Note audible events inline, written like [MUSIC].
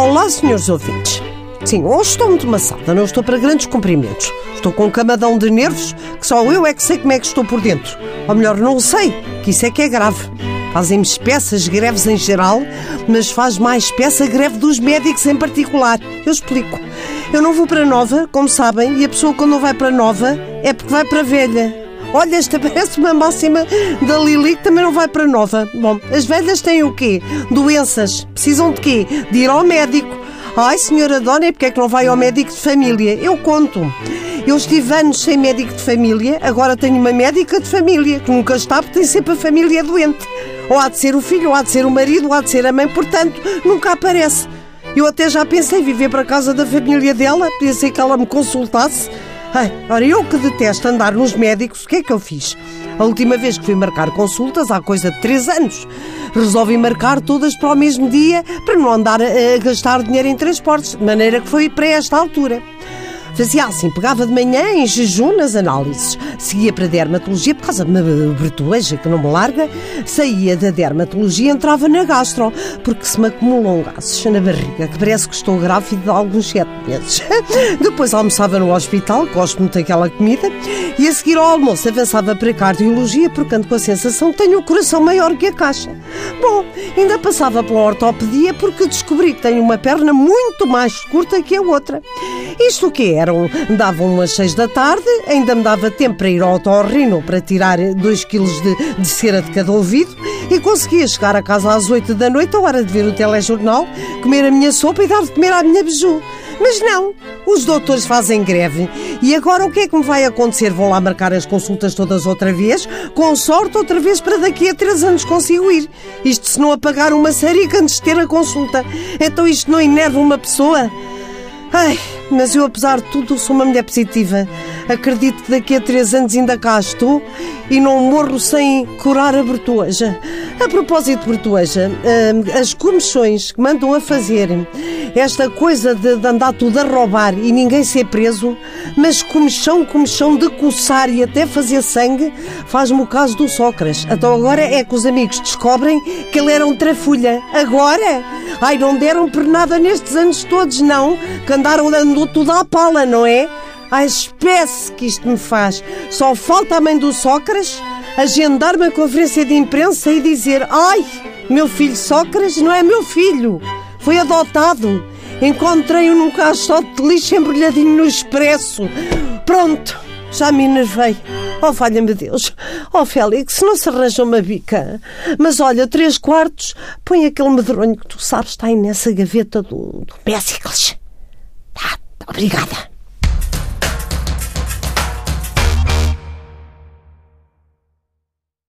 Olá, senhores ouvintes. Sim, hoje estou muito maçada, não estou para grandes cumprimentos. Estou com um camadão de nervos que só eu é que sei como é que estou por dentro. Ou melhor, não sei, que isso é que é grave. Fazem-me espessas greves em geral, mas faz mais espessa a greve dos médicos em particular. Eu explico. Eu não vou para nova, como sabem, e a pessoa quando não vai para nova é porque vai para velha. Olha, esta parece uma [LAUGHS] máxima da Lili que também não vai para nova. Bom, as velhas têm o quê? Doenças. Precisam de quê? De ir ao médico. Ai, senhora Dona, porque é que não vai ao médico de família? Eu conto. Eu estive anos sem médico de família, agora tenho uma médica de família, que nunca está porque tem sempre a família doente. Ou há de ser o filho, ou há de ser o marido, ou há de ser a mãe, portanto, nunca aparece. Eu até já pensei viver para a casa da família dela, podia ser que ela me consultasse. Ai, ora, eu que detesto andar nos médicos, o que é que eu fiz? A última vez que fui marcar consultas, há coisa de três anos, resolvi marcar todas para o mesmo dia para não andar a, a gastar dinheiro em transportes, de maneira que foi para esta altura. Fazia assim, pegava de manhã em jejum nas análises, seguia para a dermatologia por causa de uma bertueja que não me larga, saía da dermatologia e entrava na gastro, porque se me acumulam gases na barriga, que parece que estou grávida há alguns sete meses. [LAUGHS] Depois almoçava no hospital, gosto muito daquela comida, e a seguir ao almoço avançava para a cardiologia, porque ando com a sensação que tenho o coração maior que a caixa. Bom, ainda passava pela ortopedia porque descobri que tenho uma perna muito mais curta que a outra. Isto o que eram? Davam umas seis da tarde, ainda me dava tempo para ir ao otorrino para tirar dois quilos de, de cera de cada ouvido e conseguia chegar a casa às oito da noite, a hora de ver o telejornal, comer a minha sopa e dar de comer à minha beiju. Mas não, os doutores fazem greve. E agora o que é que me vai acontecer? Vão lá marcar as consultas todas outra vez? Com sorte, outra vez para daqui a três anos consigo ir. Isto se não apagar uma série antes de ter a consulta. Então isto não enerva uma pessoa? Ai, mas eu, apesar de tudo, sou uma mulher positiva. Acredito que daqui a três anos ainda cá estou e não morro sem curar a Bertueja. A propósito de Bertueja, as comissões que mandam a fazer esta coisa de, de andar tudo a roubar e ninguém ser preso, mas comichão, comichão de coçar e até fazer sangue, faz-me o caso do Sócrates. Então agora é que os amigos descobrem que ele era um trafulha. Agora? Ai, não deram por nada nestes anos todos, não? Que andaram andando tudo à pala, não é? A espécie que isto me faz. Só falta a mãe do Sócrates agendar uma conferência de imprensa e dizer: Ai, meu filho Sócrates não é meu filho, foi adotado. Encontrei-o num caixote de lixo embrulhadinho no expresso. Pronto, já me enervei. Oh, valha-me Deus. Oh, Félix, não se arranja uma bica. Mas olha, três quartos, põe aquele medronho que tu sabes está aí nessa gaveta do, do Tá, obrigada.